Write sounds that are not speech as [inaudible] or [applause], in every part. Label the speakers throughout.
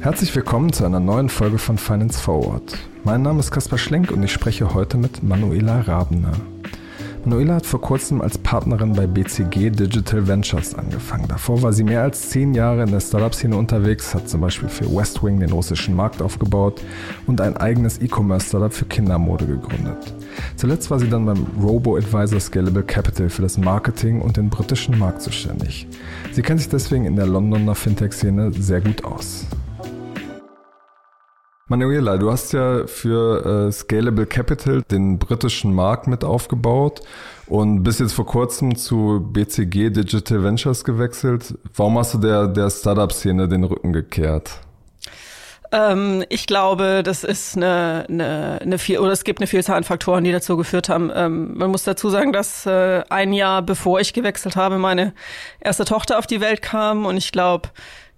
Speaker 1: Herzlich willkommen zu einer neuen Folge von Finance Forward. Mein Name ist Kaspar Schlenk und ich spreche heute mit Manuela Rabner. Manuela hat vor kurzem als Partnerin bei BCG Digital Ventures angefangen. Davor war sie mehr als zehn Jahre in der Startup-Szene unterwegs, hat zum Beispiel für Westwing den russischen Markt aufgebaut und ein eigenes E-Commerce-Startup für Kindermode gegründet. Zuletzt war sie dann beim Robo-Advisor Scalable Capital für das Marketing und den britischen Markt zuständig. Sie kennt sich deswegen in der Londoner Fintech-Szene sehr gut aus. Manuela, du hast ja für äh, Scalable Capital den britischen Markt mit aufgebaut und bist jetzt vor kurzem zu BCG Digital Ventures gewechselt. Warum hast du der, der Startup-Szene den Rücken gekehrt?
Speaker 2: Ähm, ich glaube, das ist eine, eine, eine viel, oder es gibt eine Vielzahl an Faktoren, die dazu geführt haben. Ähm, man muss dazu sagen, dass äh, ein Jahr bevor ich gewechselt habe, meine erste Tochter auf die Welt kam und ich glaube,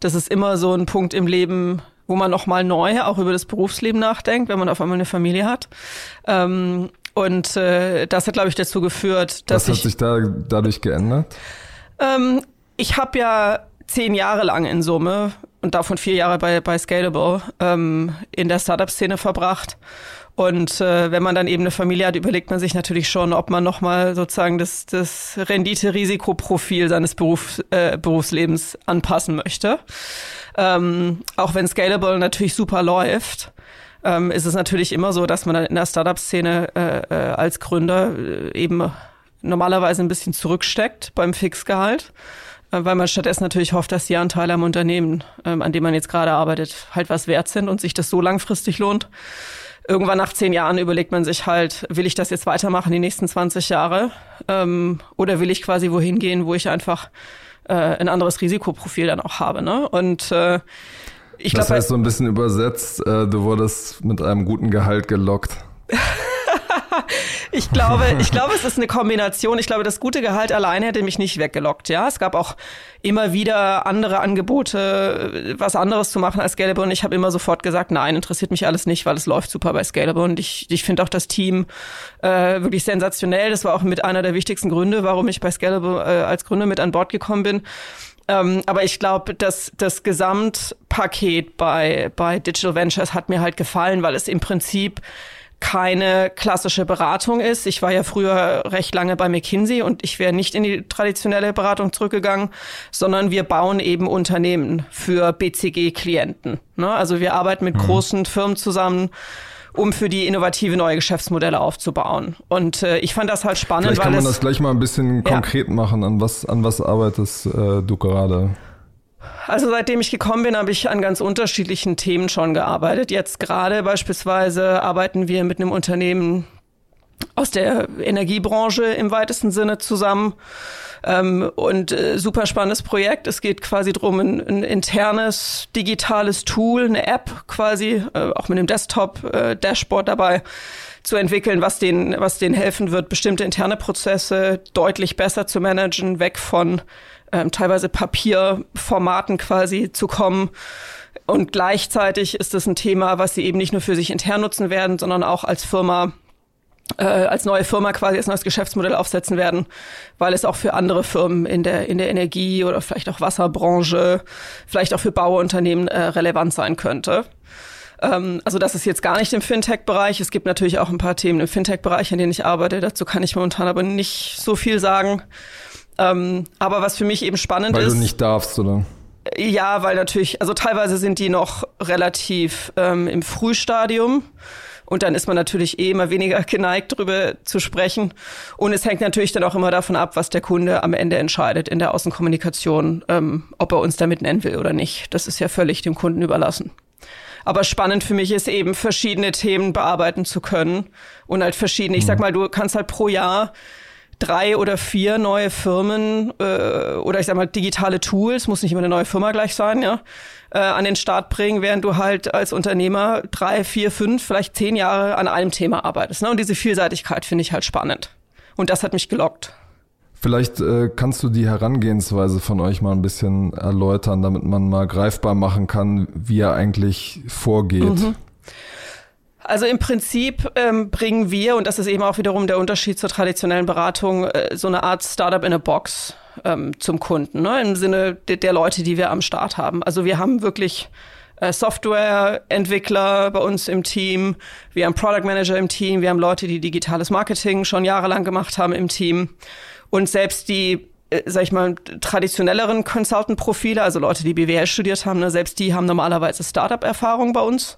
Speaker 2: das ist immer so ein Punkt im Leben, wo man nochmal neu auch über das Berufsleben nachdenkt, wenn man auf einmal eine Familie hat. Ähm, und äh, das hat, glaube ich, dazu geführt, dass
Speaker 1: Was hat
Speaker 2: ich,
Speaker 1: sich da dadurch geändert?
Speaker 2: Ähm, ich habe ja zehn Jahre lang in Summe und davon vier Jahre bei, bei Scalable ähm, in der Startup-Szene verbracht. Und äh, wenn man dann eben eine Familie hat, überlegt man sich natürlich schon, ob man nochmal sozusagen das, das Rendite-Risikoprofil seines Beruf, äh, Berufslebens anpassen möchte. Ähm, auch wenn Scalable natürlich super läuft, ähm, ist es natürlich immer so, dass man dann in der Startup-Szene äh, äh, als Gründer äh, eben normalerweise ein bisschen zurücksteckt beim Fixgehalt, weil man stattdessen natürlich hofft, dass die Anteile am Unternehmen, ähm, an dem man jetzt gerade arbeitet, halt was wert sind und sich das so langfristig lohnt. Irgendwann nach zehn Jahren überlegt man sich halt, will ich das jetzt weitermachen die nächsten 20 Jahre ähm, oder will ich quasi wohin gehen, wo ich einfach äh, ein anderes Risikoprofil dann auch habe. Ne? Und äh, ich
Speaker 1: Das
Speaker 2: glaube,
Speaker 1: heißt so ein bisschen übersetzt, äh, du wurdest mit einem guten Gehalt gelockt. [laughs] [laughs]
Speaker 2: ich glaube, ich glaube, es ist eine Kombination. Ich glaube, das gute Gehalt allein hätte mich nicht weggelockt. Ja, es gab auch immer wieder andere Angebote, was anderes zu machen als Scalable. Und ich habe immer sofort gesagt, nein, interessiert mich alles nicht, weil es läuft super bei Scalable. Und ich, ich finde auch das Team äh, wirklich sensationell. Das war auch mit einer der wichtigsten Gründe, warum ich bei Scalable äh, als Gründer mit an Bord gekommen bin. Ähm, aber ich glaube, dass das Gesamtpaket bei, bei Digital Ventures hat mir halt gefallen, weil es im Prinzip keine klassische Beratung ist. Ich war ja früher recht lange bei McKinsey und ich wäre nicht in die traditionelle Beratung zurückgegangen, sondern wir bauen eben Unternehmen für BCG-Klienten. Ne? Also wir arbeiten mit mhm. großen Firmen zusammen, um für die innovative neue Geschäftsmodelle aufzubauen. Und äh, ich fand das halt spannend.
Speaker 1: Vielleicht kann man das gleich mal ein bisschen konkret ja. machen. An was, an was arbeitest äh, du gerade?
Speaker 2: Also seitdem ich gekommen bin, habe ich an ganz unterschiedlichen Themen schon gearbeitet. Jetzt gerade beispielsweise arbeiten wir mit einem Unternehmen aus der Energiebranche im weitesten Sinne zusammen. Ähm, und äh, super spannendes Projekt. Es geht quasi darum, ein, ein, internes digitales Tool, eine App quasi, äh, auch mit einem Desktop-Dashboard äh, dabei zu entwickeln, was denen, was denen helfen wird, bestimmte interne Prozesse deutlich besser zu managen, weg von ähm, teilweise Papierformaten quasi zu kommen. Und gleichzeitig ist es ein Thema, was sie eben nicht nur für sich intern nutzen werden, sondern auch als Firma äh, als neue Firma quasi als neues Geschäftsmodell aufsetzen werden, weil es auch für andere Firmen in der in der Energie oder vielleicht auch Wasserbranche, vielleicht auch für Bauunternehmen äh, relevant sein könnte. Ähm, also das ist jetzt gar nicht im Fintech-Bereich. Es gibt natürlich auch ein paar Themen im Fintech-Bereich, in denen ich arbeite. Dazu kann ich momentan aber nicht so viel sagen. Ähm, aber was für mich eben spannend
Speaker 1: weil
Speaker 2: ist.
Speaker 1: Weil du nicht darfst, oder?
Speaker 2: Ja, weil natürlich, also teilweise sind die noch relativ ähm, im Frühstadium. Und dann ist man natürlich eh immer weniger [laughs] geneigt, darüber zu sprechen. Und es hängt natürlich dann auch immer davon ab, was der Kunde am Ende entscheidet in der Außenkommunikation, ähm, ob er uns damit nennen will oder nicht. Das ist ja völlig dem Kunden überlassen. Aber spannend für mich ist eben, verschiedene Themen bearbeiten zu können und halt verschiedene. Ich sag mhm. mal, du kannst halt pro Jahr drei oder vier neue Firmen äh, oder ich sag mal digitale Tools, muss nicht immer eine neue Firma gleich sein, ja, äh, an den Start bringen, während du halt als Unternehmer drei, vier, fünf, vielleicht zehn Jahre an einem Thema arbeitest. Ne? Und diese Vielseitigkeit finde ich halt spannend. Und das hat mich gelockt.
Speaker 1: Vielleicht äh, kannst du die Herangehensweise von euch mal ein bisschen erläutern, damit man mal greifbar machen kann, wie er eigentlich vorgeht. Mhm.
Speaker 2: Also im Prinzip ähm, bringen wir, und das ist eben auch wiederum der Unterschied zur traditionellen Beratung, äh, so eine Art Startup in a Box ähm, zum Kunden, ne? im Sinne de der Leute, die wir am Start haben. Also wir haben wirklich äh, Softwareentwickler bei uns im Team, wir haben Product Manager im Team, wir haben Leute, die digitales Marketing schon jahrelang gemacht haben im Team. Und selbst die äh, sag ich mal, traditionelleren Consultant-Profile, also Leute, die BWL studiert haben, ne, selbst die haben normalerweise Startup-Erfahrung bei uns.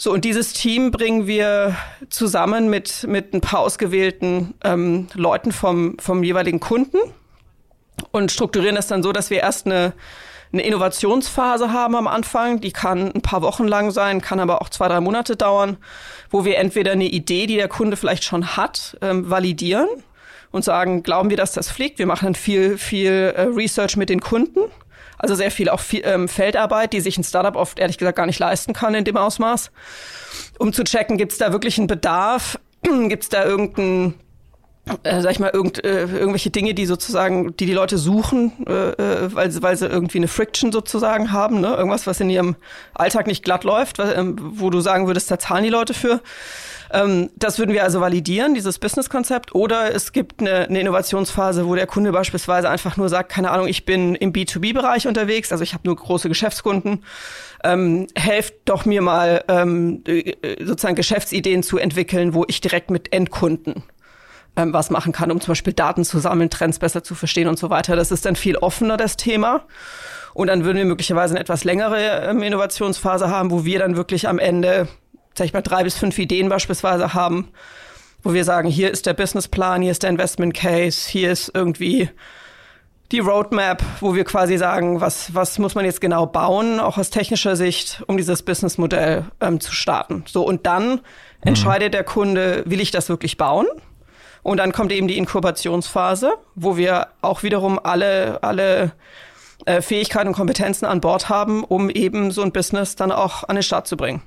Speaker 2: So, und dieses Team bringen wir zusammen mit, mit ein paar ausgewählten ähm, Leuten vom, vom jeweiligen Kunden und strukturieren das dann so, dass wir erst eine, eine Innovationsphase haben am Anfang. Die kann ein paar Wochen lang sein, kann aber auch zwei, drei Monate dauern, wo wir entweder eine Idee, die der Kunde vielleicht schon hat, ähm, validieren und sagen, glauben wir, dass das fliegt. Wir machen dann viel, viel äh, Research mit den Kunden also sehr viel auch viel, ähm, Feldarbeit, die sich ein Startup oft ehrlich gesagt gar nicht leisten kann in dem Ausmaß. Um zu checken, gibt es da wirklich einen Bedarf? [clears throat] gibt es da irgendeinen äh, sag ich mal, irgend, äh, irgendwelche Dinge, die sozusagen, die die Leute suchen, äh, äh weil, sie, weil sie irgendwie eine Friction sozusagen haben, ne? irgendwas, was in ihrem Alltag nicht glatt läuft, weil, ähm, wo du sagen würdest, da zahlen die Leute für. Ähm, das würden wir also validieren, dieses Business-Konzept. Oder es gibt eine, eine, Innovationsphase, wo der Kunde beispielsweise einfach nur sagt, keine Ahnung, ich bin im B2B-Bereich unterwegs, also ich habe nur große Geschäftskunden. Ähm, helft doch mir mal ähm, äh, sozusagen Geschäftsideen zu entwickeln, wo ich direkt mit Endkunden ähm, was machen kann, um zum Beispiel Daten zu sammeln, Trends besser zu verstehen und so weiter. Das ist dann viel offener, das Thema. Und dann würden wir möglicherweise eine etwas längere ähm, Innovationsphase haben, wo wir dann wirklich am Ende sag ich mal, drei bis fünf Ideen beispielsweise haben, wo wir sagen, hier ist der Businessplan, hier ist der Investment Case, hier ist irgendwie die Roadmap, wo wir quasi sagen, was, was muss man jetzt genau bauen, auch aus technischer Sicht, um dieses Businessmodell ähm, zu starten. So, und dann mhm. entscheidet der Kunde, will ich das wirklich bauen? Und dann kommt eben die Inkubationsphase, wo wir auch wiederum alle, alle äh, Fähigkeiten und Kompetenzen an Bord haben, um eben so ein Business dann auch an den Start zu bringen.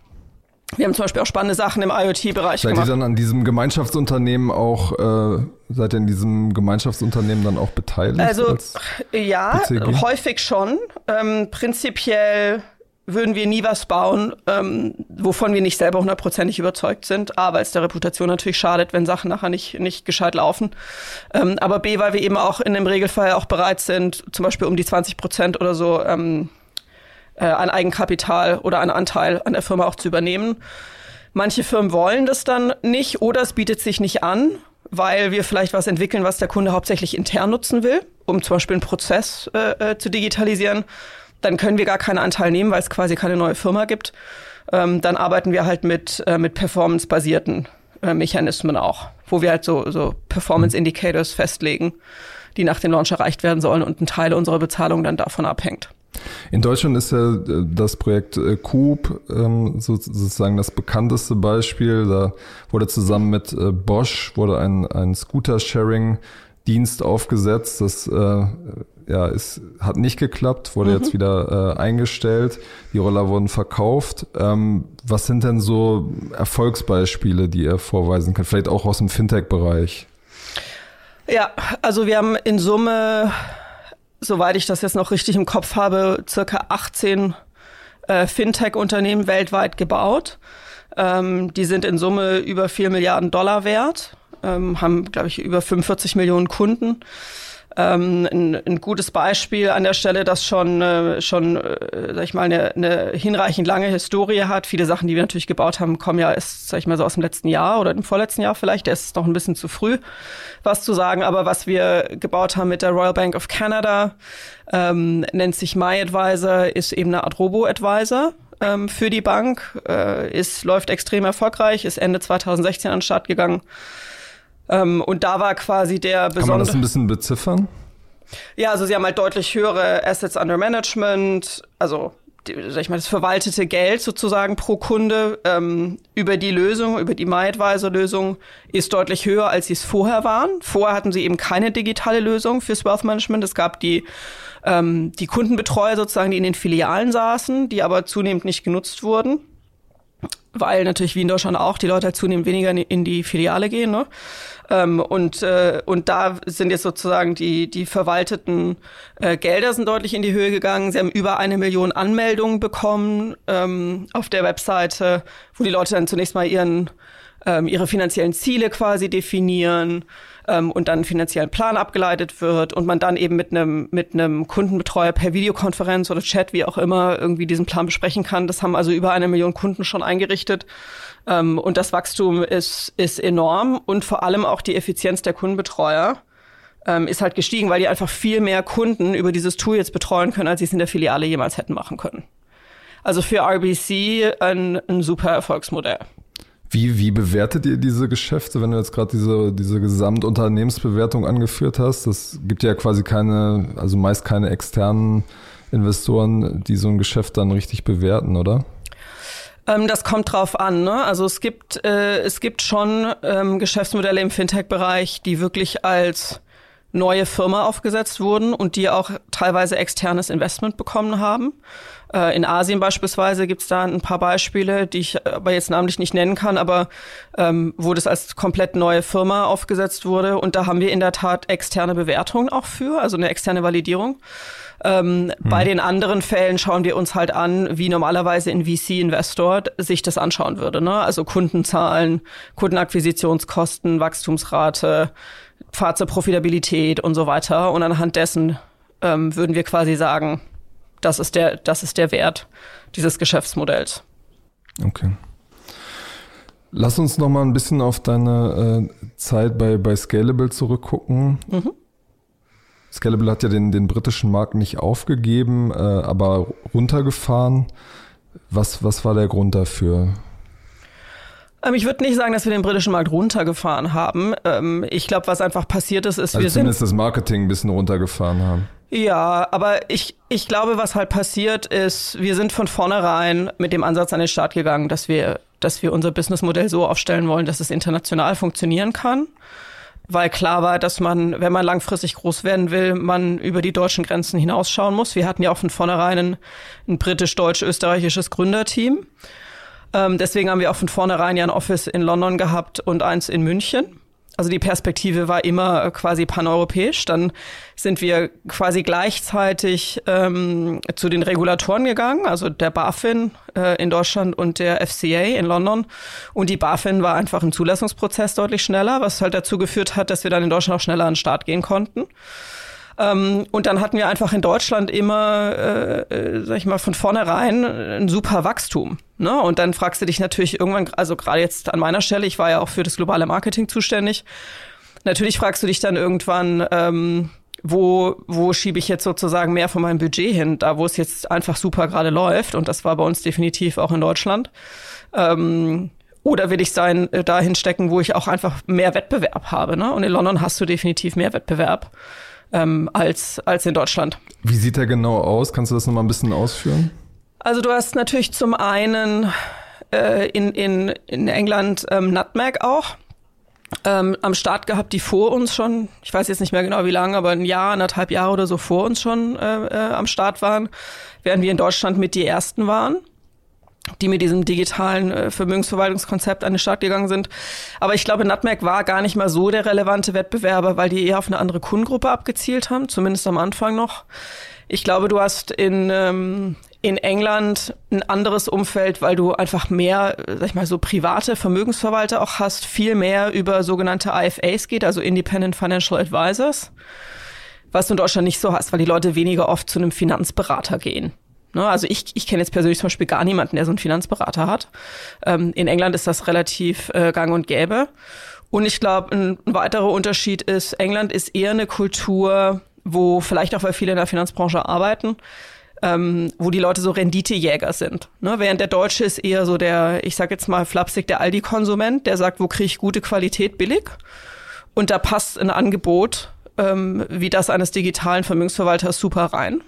Speaker 2: Wir haben zum Beispiel auch spannende Sachen im IoT-Bereich
Speaker 1: gemacht. Seid ihr dann an diesem Gemeinschaftsunternehmen auch, äh, seid ihr in diesem Gemeinschaftsunternehmen dann auch beteiligt?
Speaker 2: Also ja, BCG? häufig schon. Ähm, prinzipiell würden wir nie was bauen, ähm, wovon wir nicht selber hundertprozentig überzeugt sind. A, weil es der Reputation natürlich schadet, wenn Sachen nachher nicht, nicht gescheit laufen. Ähm, aber B, weil wir eben auch in dem Regelfall auch bereit sind, zum Beispiel um die 20 Prozent oder so ähm, äh, an Eigenkapital oder an Anteil an der Firma auch zu übernehmen. Manche Firmen wollen das dann nicht oder es bietet sich nicht an, weil wir vielleicht was entwickeln, was der Kunde hauptsächlich intern nutzen will, um zum Beispiel einen Prozess äh, äh zu digitalisieren. Dann können wir gar keinen Anteil nehmen, weil es quasi keine neue Firma gibt. Ähm, dann arbeiten wir halt mit, äh, mit performance-basierten äh, Mechanismen auch, wo wir halt so, so Performance Indicators festlegen, die nach dem Launch erreicht werden sollen und ein Teil unserer Bezahlung dann davon abhängt.
Speaker 1: In Deutschland ist ja äh, das Projekt äh, Coop ähm, sozusagen das bekannteste Beispiel. Da wurde zusammen mit äh, Bosch wurde ein, ein Scooter-Sharing-Dienst aufgesetzt. Das ja, ist, hat nicht geklappt, wurde mhm. jetzt wieder eingestellt. Die Roller wurden verkauft. Ähm, was sind denn so Erfolgsbeispiele, die ihr vorweisen könnt? Vielleicht auch aus dem Fintech-Bereich?
Speaker 2: Ja, also wir haben in Summe soweit ich das jetzt noch richtig im Kopf habe, circa 18 äh, Fintech-Unternehmen weltweit gebaut. Ähm, die sind in Summe über 4 Milliarden Dollar wert, ähm, haben, glaube ich, über 45 Millionen Kunden ähm, ein, ein gutes Beispiel an der Stelle, das schon, äh, schon äh, sag ich mal, eine, eine hinreichend lange Historie hat. Viele Sachen, die wir natürlich gebaut haben, kommen ja erst, sag ich mal, so aus dem letzten Jahr oder dem vorletzten Jahr vielleicht. Der ist noch ein bisschen zu früh, was zu sagen. Aber was wir gebaut haben mit der Royal Bank of Canada, ähm, nennt sich MyAdvisor, ist eben eine Art Robo-Advisor ähm, für die Bank, äh, ist, läuft extrem erfolgreich, ist Ende 2016 an den Start gegangen. Ähm, und da war quasi der besondere. Kann man
Speaker 1: das ein bisschen beziffern?
Speaker 2: Ja, also sie haben halt deutlich höhere Assets under Management, also die, sag ich mal, das verwaltete Geld sozusagen pro Kunde ähm, über die Lösung, über die MyAdvisor-Lösung ist deutlich höher, als sie es vorher waren. Vorher hatten sie eben keine digitale Lösung fürs Wealth Management. Es gab die, ähm, die Kundenbetreuer sozusagen, die in den Filialen saßen, die aber zunehmend nicht genutzt wurden. Weil natürlich wie in Deutschland auch die Leute halt zunehmend weniger in die Filiale gehen. Ne? Ähm, und, äh, und da sind jetzt sozusagen die, die verwalteten äh, Gelder sind deutlich in die Höhe gegangen. Sie haben über eine Million Anmeldungen bekommen ähm, auf der Webseite, wo die Leute dann zunächst mal ihren ähm, ihre finanziellen Ziele quasi definieren ähm, und dann einen finanziellen Plan abgeleitet wird und man dann eben mit einem mit einem Kundenbetreuer per Videokonferenz oder Chat, wie auch immer, irgendwie diesen Plan besprechen kann. Das haben also über eine Million Kunden schon eingerichtet. Ähm, und das Wachstum ist, ist enorm und vor allem auch die Effizienz der Kundenbetreuer ähm, ist halt gestiegen, weil die einfach viel mehr Kunden über dieses Tool jetzt betreuen können, als sie es in der Filiale jemals hätten machen können. Also für RBC ein, ein super Erfolgsmodell.
Speaker 1: Wie, wie bewertet ihr diese Geschäfte, wenn du jetzt gerade diese, diese Gesamtunternehmensbewertung angeführt hast? Das gibt ja quasi keine, also meist keine externen Investoren, die so ein Geschäft dann richtig bewerten, oder?
Speaker 2: Ähm, das kommt drauf an. Ne? Also es gibt, äh, es gibt schon ähm, Geschäftsmodelle im Fintech-Bereich, die wirklich als neue Firma aufgesetzt wurden und die auch teilweise externes Investment bekommen haben. Äh, in Asien beispielsweise gibt es da ein paar Beispiele, die ich aber jetzt namentlich nicht nennen kann, aber ähm, wo das als komplett neue Firma aufgesetzt wurde. Und da haben wir in der Tat externe Bewertungen auch für, also eine externe Validierung. Ähm, mhm. Bei den anderen Fällen schauen wir uns halt an, wie normalerweise ein VC-Investor sich das anschauen würde. Ne? Also Kundenzahlen, Kundenakquisitionskosten, Wachstumsrate, Pfad zur Profitabilität und so weiter. Und anhand dessen ähm, würden wir quasi sagen, das ist der, das ist der Wert dieses Geschäftsmodells.
Speaker 1: Okay. Lass uns noch mal ein bisschen auf deine äh, Zeit bei, bei Scalable zurückgucken. Mhm. Scalable hat ja den, den britischen Markt nicht aufgegeben, äh, aber runtergefahren. Was, was war der Grund dafür?
Speaker 2: Ähm, ich würde nicht sagen, dass wir den britischen Markt runtergefahren haben. Ähm, ich glaube, was einfach passiert ist, ist,
Speaker 1: also
Speaker 2: wir
Speaker 1: zumindest
Speaker 2: sind
Speaker 1: das Marketing ein bisschen runtergefahren haben.
Speaker 2: Ja, aber ich, ich glaube, was halt passiert ist, wir sind von vornherein mit dem Ansatz an den Start gegangen, dass wir, dass wir unser Businessmodell so aufstellen wollen, dass es international funktionieren kann. Weil klar war, dass man, wenn man langfristig groß werden will, man über die deutschen Grenzen hinausschauen muss. Wir hatten ja auch von vornherein ein, ein britisch-deutsch-österreichisches Gründerteam. Ähm, deswegen haben wir auch von vornherein ja ein Office in London gehabt und eins in München. Also die Perspektive war immer äh, quasi paneuropäisch. Dann sind wir quasi gleichzeitig ähm, zu den Regulatoren gegangen, also der BaFin äh, in Deutschland und der FCA in London. Und die BaFin war einfach im Zulassungsprozess deutlich schneller, was halt dazu geführt hat, dass wir dann in Deutschland auch schneller an den Start gehen konnten. Ähm, und dann hatten wir einfach in Deutschland immer, äh, äh, sag ich mal, von vornherein ein super Wachstum. Ne? Und dann fragst du dich natürlich irgendwann, also gerade jetzt an meiner Stelle, ich war ja auch für das globale Marketing zuständig. Natürlich fragst du dich dann irgendwann, ähm, wo, wo schiebe ich jetzt sozusagen mehr von meinem Budget hin, da wo es jetzt einfach super gerade läuft. Und das war bei uns definitiv auch in Deutschland. Ähm, oder will ich sein, äh, dahin stecken, wo ich auch einfach mehr Wettbewerb habe. Ne? Und in London hast du definitiv mehr Wettbewerb ähm, als, als in Deutschland.
Speaker 1: Wie sieht der genau aus? Kannst du das nochmal ein bisschen ausführen?
Speaker 2: Also du hast natürlich zum einen äh, in, in, in England ähm, Nutmeg auch. Ähm, am Start gehabt, die vor uns schon, ich weiß jetzt nicht mehr genau wie lange, aber ein Jahr, anderthalb Jahre oder so vor uns schon äh, äh, am Start waren, während wir in Deutschland mit die ersten waren die mit diesem digitalen äh, Vermögensverwaltungskonzept an den Start gegangen sind. Aber ich glaube, Nutmeg war gar nicht mal so der relevante Wettbewerber, weil die eher auf eine andere Kundengruppe abgezielt haben, zumindest am Anfang noch. Ich glaube, du hast in, ähm, in England ein anderes Umfeld, weil du einfach mehr, sag ich mal, so private Vermögensverwalter auch hast, viel mehr über sogenannte IFAs geht, also Independent Financial Advisors, was du in Deutschland nicht so hast, weil die Leute weniger oft zu einem Finanzberater gehen. Ne? Also ich, ich kenne jetzt persönlich zum Beispiel gar niemanden, der so einen Finanzberater hat. Ähm, in England ist das relativ äh, gang und gäbe. Und ich glaube, ein, weiterer Unterschied ist, England ist eher eine Kultur, wo vielleicht auch, weil viele in der Finanzbranche arbeiten, ähm, wo die Leute so Renditejäger sind. Ne? Während der Deutsche ist eher so der, ich sag jetzt mal flapsig, der Aldi-Konsument, der sagt, wo kriege ich gute Qualität billig? Und da passt ein Angebot ähm, wie das eines digitalen Vermögensverwalters super rein.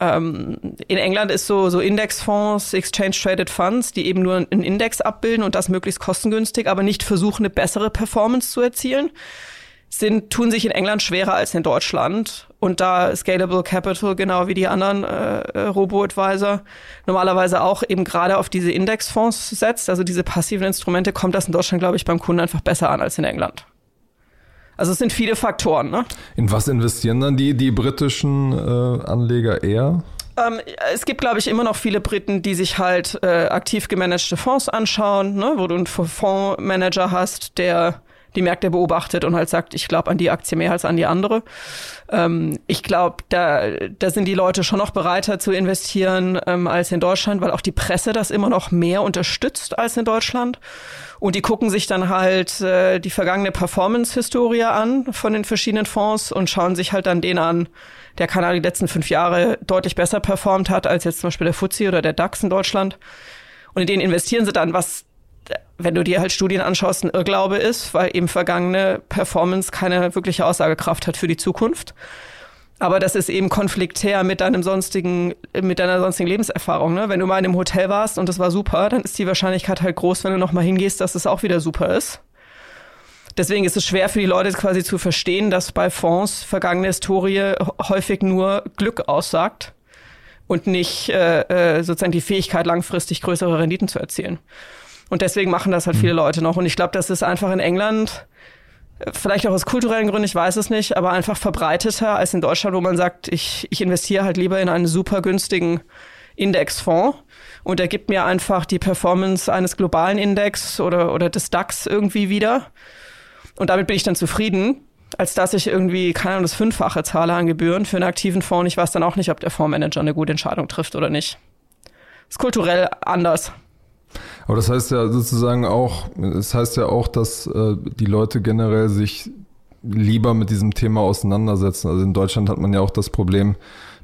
Speaker 2: Ähm, in England ist so, so Indexfonds, Exchange Traded Funds, die eben nur einen Index abbilden und das möglichst kostengünstig, aber nicht versuchen, eine bessere Performance zu erzielen. sind, tun sich in England schwerer als in Deutschland. Und da Scalable Capital, genau wie die anderen äh, äh, Robo-Advisor, normalerweise auch eben gerade auf diese Indexfonds setzt, also diese passiven Instrumente, kommt das in Deutschland, glaube ich, beim Kunden einfach besser an als in England. Also es sind viele Faktoren. Ne?
Speaker 1: In was investieren dann die, die britischen äh, Anleger eher?
Speaker 2: Ähm, es gibt, glaube ich, immer noch viele Briten, die sich halt äh, aktiv gemanagte Fonds anschauen, ne, wo du einen Fondsmanager hast, der die Märkte beobachtet und halt sagt, ich glaube an die Aktie mehr als an die andere. Ähm, ich glaube, da, da sind die Leute schon noch bereiter zu investieren ähm, als in Deutschland, weil auch die Presse das immer noch mehr unterstützt als in Deutschland. Und die gucken sich dann halt äh, die vergangene Performance-Historie an von den verschiedenen Fonds und schauen sich halt dann den an, der keine die letzten fünf Jahre deutlich besser performt hat als jetzt zum Beispiel der FTSE oder der DAX in Deutschland. Und in den investieren sie dann, was wenn du dir halt Studien anschaust, ein Irrglaube ist, weil eben vergangene Performance keine wirkliche Aussagekraft hat für die Zukunft. Aber das ist eben konfliktär mit deinem sonstigen, mit deiner sonstigen Lebenserfahrung. Ne? Wenn du mal in einem Hotel warst und das war super, dann ist die Wahrscheinlichkeit halt groß, wenn du nochmal hingehst, dass es auch wieder super ist. Deswegen ist es schwer für die Leute quasi zu verstehen, dass bei Fonds vergangene Historie häufig nur Glück aussagt und nicht äh, äh sozusagen die Fähigkeit, langfristig größere Renditen zu erzielen. Und deswegen machen das halt viele mhm. Leute noch. Und ich glaube, das ist einfach in England, vielleicht auch aus kulturellen Gründen, ich weiß es nicht, aber einfach verbreiteter als in Deutschland, wo man sagt, ich, ich investiere halt lieber in einen super günstigen Indexfonds und er gibt mir einfach die Performance eines globalen Index oder, oder des DAX irgendwie wieder. Und damit bin ich dann zufrieden, als dass ich irgendwie, keine Ahnung, das Fünffache zahle an Gebühren für einen aktiven Fonds. Ich weiß dann auch nicht, ob der Fondsmanager eine gute Entscheidung trifft oder nicht. Ist kulturell anders.
Speaker 1: Aber das heißt ja sozusagen auch, es das heißt ja auch, dass äh, die Leute generell sich lieber mit diesem Thema auseinandersetzen. Also in Deutschland hat man ja auch das Problem,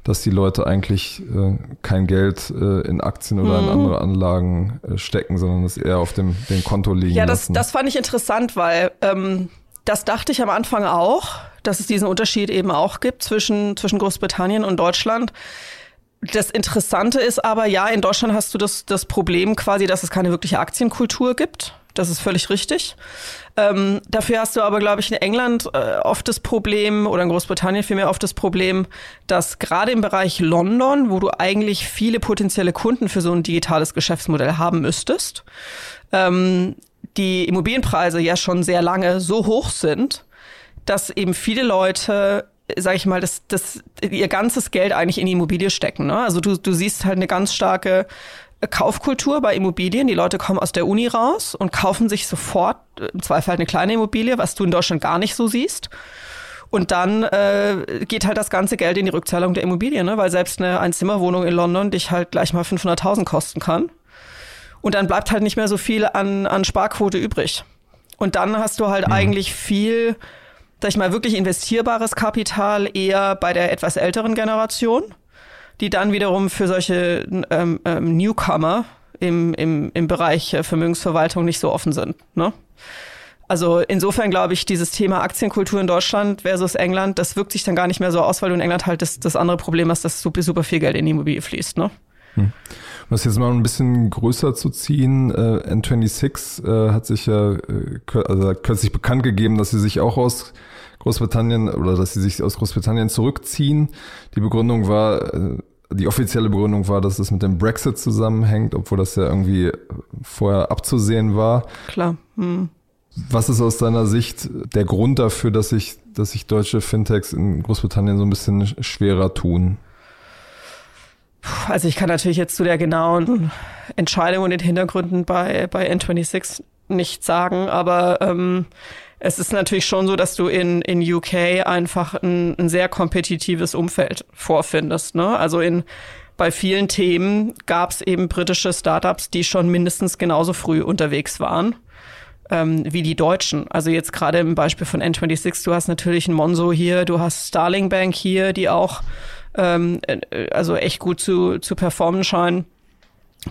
Speaker 1: dass die Leute eigentlich äh, kein Geld äh, in Aktien oder mhm. in andere Anlagen äh, stecken, sondern es eher auf dem, dem Konto liegen
Speaker 2: Ja, das, lassen. das fand ich interessant, weil ähm, das dachte ich am Anfang auch, dass es diesen Unterschied eben auch gibt zwischen, zwischen Großbritannien und Deutschland. Das Interessante ist aber, ja, in Deutschland hast du das, das Problem quasi, dass es keine wirkliche Aktienkultur gibt. Das ist völlig richtig. Ähm, dafür hast du aber, glaube ich, in England äh, oft das Problem oder in Großbritannien vielmehr oft das Problem, dass gerade im Bereich London, wo du eigentlich viele potenzielle Kunden für so ein digitales Geschäftsmodell haben müsstest, ähm, die Immobilienpreise ja schon sehr lange so hoch sind, dass eben viele Leute sag ich mal, das, das, ihr ganzes Geld eigentlich in die Immobilie stecken. Ne? Also du, du siehst halt eine ganz starke Kaufkultur bei Immobilien. Die Leute kommen aus der Uni raus und kaufen sich sofort, im Zweifel halt eine kleine Immobilie, was du in Deutschland gar nicht so siehst. Und dann äh, geht halt das ganze Geld in die Rückzahlung der Immobilie, ne? weil selbst eine Einzimmerwohnung in London dich halt gleich mal 500.000 kosten kann. Und dann bleibt halt nicht mehr so viel an, an Sparquote übrig. Und dann hast du halt mhm. eigentlich viel sag ich mal, wirklich investierbares Kapital eher bei der etwas älteren Generation, die dann wiederum für solche ähm, ähm, Newcomer im, im, im Bereich Vermögensverwaltung nicht so offen sind. Ne? Also insofern glaube ich, dieses Thema Aktienkultur in Deutschland versus England, das wirkt sich dann gar nicht mehr so aus, weil du in England halt das, das andere Problem hast, dass super, super viel Geld in die Immobilie fließt. Ne? Hm.
Speaker 1: Um das jetzt mal ein bisschen größer zu ziehen, äh, N26 äh, hat sich ja äh, also kürzlich bekannt gegeben, dass sie sich auch aus Großbritannien oder dass sie sich aus Großbritannien zurückziehen. Die Begründung war, äh, die offizielle Begründung war, dass es mit dem Brexit zusammenhängt, obwohl das ja irgendwie vorher abzusehen war.
Speaker 2: Klar. Hm.
Speaker 1: Was ist aus deiner Sicht der Grund dafür, dass sich, dass sich deutsche Fintechs in Großbritannien so ein bisschen schwerer tun?
Speaker 2: Also ich kann natürlich jetzt zu der genauen Entscheidung und den Hintergründen bei, bei N26 nicht sagen, aber ähm, es ist natürlich schon so, dass du in, in UK einfach ein, ein sehr kompetitives Umfeld vorfindest. Ne? Also in bei vielen Themen gab es eben britische Startups, die schon mindestens genauso früh unterwegs waren ähm, wie die Deutschen. Also jetzt gerade im Beispiel von N26, du hast natürlich ein Monzo hier, du hast Starling Bank hier, die auch ähm, äh, also echt gut zu, zu performen scheinen.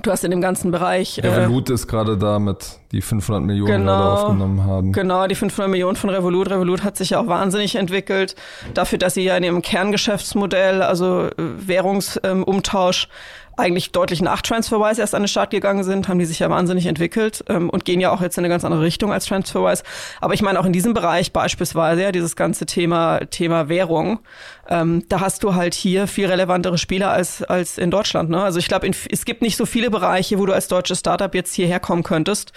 Speaker 2: Du hast in dem ganzen Bereich.
Speaker 1: Äh, Revolut äh, ist gerade da mit die 500 Millionen genau, gerade aufgenommen haben.
Speaker 2: Genau, die 500 Millionen von Revolut. Revolut hat sich ja auch wahnsinnig entwickelt. Dafür, dass sie ja in ihrem Kerngeschäftsmodell, also äh, Währungsumtausch, eigentlich deutlich nach TransferWise erst an den Start gegangen sind, haben die sich ja wahnsinnig entwickelt ähm, und gehen ja auch jetzt in eine ganz andere Richtung als TransferWise. Aber ich meine auch in diesem Bereich beispielsweise ja dieses ganze Thema Thema Währung, ähm, da hast du halt hier viel relevantere Spieler als als in Deutschland. Ne? Also ich glaube, es gibt nicht so viele Bereiche, wo du als deutsches Startup jetzt hierher kommen könntest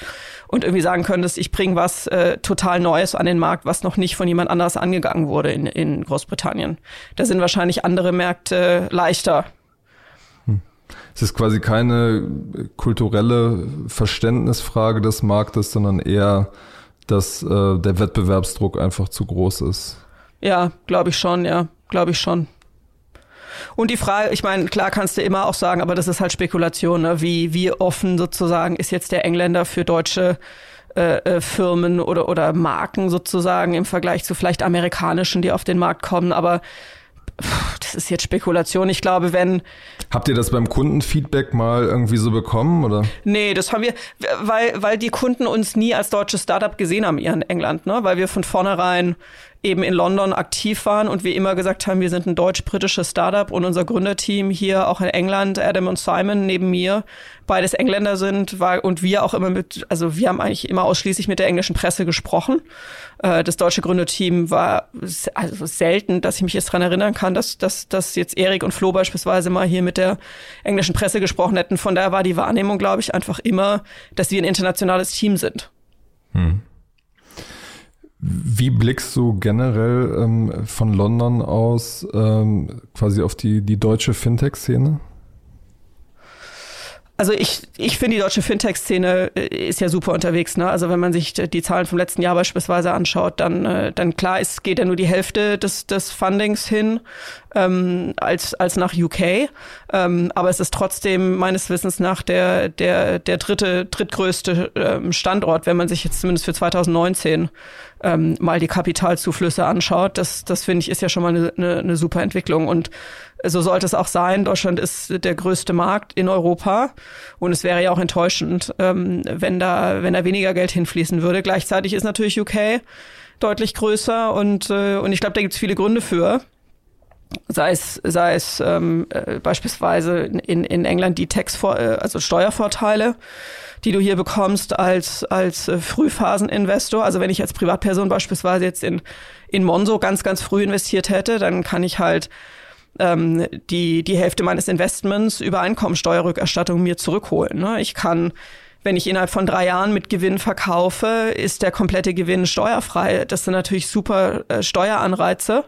Speaker 2: und irgendwie sagen könntest, ich bringe was äh, total Neues an den Markt, was noch nicht von jemand anderes angegangen wurde in, in Großbritannien. Da sind wahrscheinlich andere Märkte leichter
Speaker 1: es ist quasi keine kulturelle Verständnisfrage des Marktes, sondern eher, dass äh, der Wettbewerbsdruck einfach zu groß ist.
Speaker 2: Ja, glaube ich schon, ja, glaube ich schon. Und die Frage, ich meine, klar kannst du immer auch sagen, aber das ist halt Spekulation, ne? wie, wie offen sozusagen ist jetzt der Engländer für deutsche äh, äh, Firmen oder, oder Marken sozusagen im Vergleich zu vielleicht amerikanischen, die auf den Markt kommen. Aber das ist jetzt Spekulation. Ich glaube, wenn.
Speaker 1: Habt ihr das beim Kundenfeedback mal irgendwie so bekommen, oder?
Speaker 2: Nee, das haben wir, weil, weil die Kunden uns nie als deutsches Startup gesehen haben hier in England, ne? Weil wir von vornherein eben in London aktiv waren und wir immer gesagt haben, wir sind ein deutsch-britisches Startup und unser Gründerteam hier auch in England, Adam und Simon neben mir, beides Engländer sind war, und wir auch immer mit, also wir haben eigentlich immer ausschließlich mit der englischen Presse gesprochen. Äh, das deutsche Gründerteam war also selten, dass ich mich jetzt dran erinnern kann, dass, dass, dass jetzt Erik und Flo beispielsweise mal hier mit der englischen Presse gesprochen hätten. Von daher war die Wahrnehmung, glaube ich, einfach immer, dass wir ein internationales Team sind. Hm.
Speaker 1: Wie blickst du generell ähm, von London aus ähm, quasi auf die, die deutsche Fintech-Szene?
Speaker 2: Also ich, ich finde, die deutsche Fintech-Szene äh, ist ja super unterwegs. Ne? Also wenn man sich die Zahlen vom letzten Jahr beispielsweise anschaut, dann, äh, dann klar ist, geht ja nur die Hälfte des, des Fundings hin ähm, als, als nach UK. Ähm, aber es ist trotzdem meines Wissens nach der, der, der dritte, drittgrößte ähm, Standort, wenn man sich jetzt zumindest für 2019 ähm, mal die Kapitalzuflüsse anschaut. Das, das finde ich ist ja schon mal eine, eine, eine super Entwicklung. Und so sollte es auch sein. Deutschland ist der größte Markt in Europa und es wäre ja auch enttäuschend, ähm, wenn da wenn da weniger Geld hinfließen würde. Gleichzeitig ist natürlich UK deutlich größer und äh, und ich glaube, da gibt es viele Gründe für. Sei es, sei es ähm, äh, beispielsweise in, in England die Tax, äh, also Steuervorteile, die du hier bekommst als, als äh, Frühphaseninvestor. Also wenn ich als Privatperson beispielsweise jetzt in, in Monzo ganz, ganz früh investiert hätte, dann kann ich halt ähm, die, die Hälfte meines Investments über Einkommensteuerrückerstattung mir zurückholen. Ne? Ich kann wenn ich innerhalb von drei Jahren mit Gewinn verkaufe, ist der komplette Gewinn steuerfrei. Das sind natürlich super äh, Steueranreize,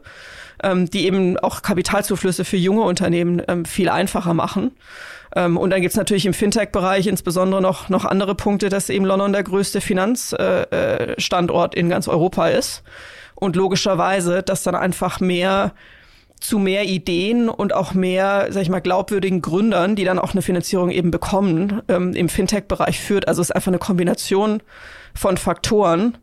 Speaker 2: ähm, die eben auch Kapitalzuflüsse für junge Unternehmen ähm, viel einfacher machen. Ähm, und dann gibt's natürlich im Fintech-Bereich insbesondere noch, noch andere Punkte, dass eben London der größte Finanzstandort äh, äh in ganz Europa ist. Und logischerweise, dass dann einfach mehr zu mehr Ideen und auch mehr, sag ich mal, glaubwürdigen Gründern, die dann auch eine Finanzierung eben bekommen, ähm, im Fintech-Bereich führt. Also es ist einfach eine Kombination von Faktoren,